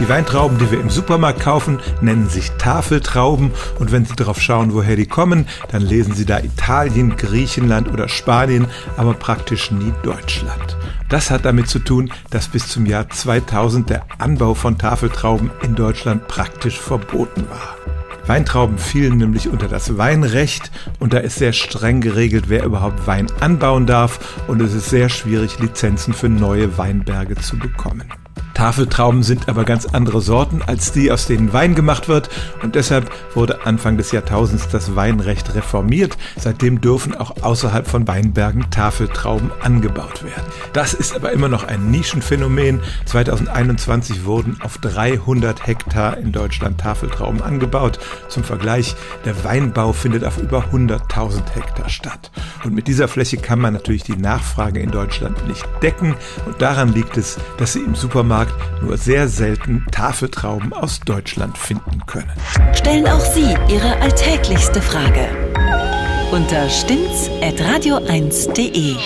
Die Weintrauben, die wir im Supermarkt kaufen, nennen sich Tafeltrauben und wenn Sie darauf schauen, woher die kommen, dann lesen Sie da Italien, Griechenland oder Spanien, aber praktisch nie Deutschland. Das hat damit zu tun, dass bis zum Jahr 2000 der Anbau von Tafeltrauben in Deutschland praktisch verboten war. Weintrauben fielen nämlich unter das Weinrecht und da ist sehr streng geregelt, wer überhaupt Wein anbauen darf und es ist sehr schwierig, Lizenzen für neue Weinberge zu bekommen. Tafeltrauben sind aber ganz andere Sorten als die, aus denen Wein gemacht wird und deshalb wurde Anfang des Jahrtausends das Weinrecht reformiert. Seitdem dürfen auch außerhalb von Weinbergen Tafeltrauben angebaut werden. Das ist aber immer noch ein Nischenphänomen. 2021 wurden auf 300 Hektar in Deutschland Tafeltrauben angebaut. Zum Vergleich, der Weinbau findet auf über 100.000 Hektar statt. Und mit dieser Fläche kann man natürlich die Nachfrage in Deutschland nicht decken und daran liegt es, dass sie im Supermarkt nur sehr selten Tafeltrauben aus Deutschland finden können. Stellen auch Sie Ihre alltäglichste Frage unter stimmtz.radio1.de.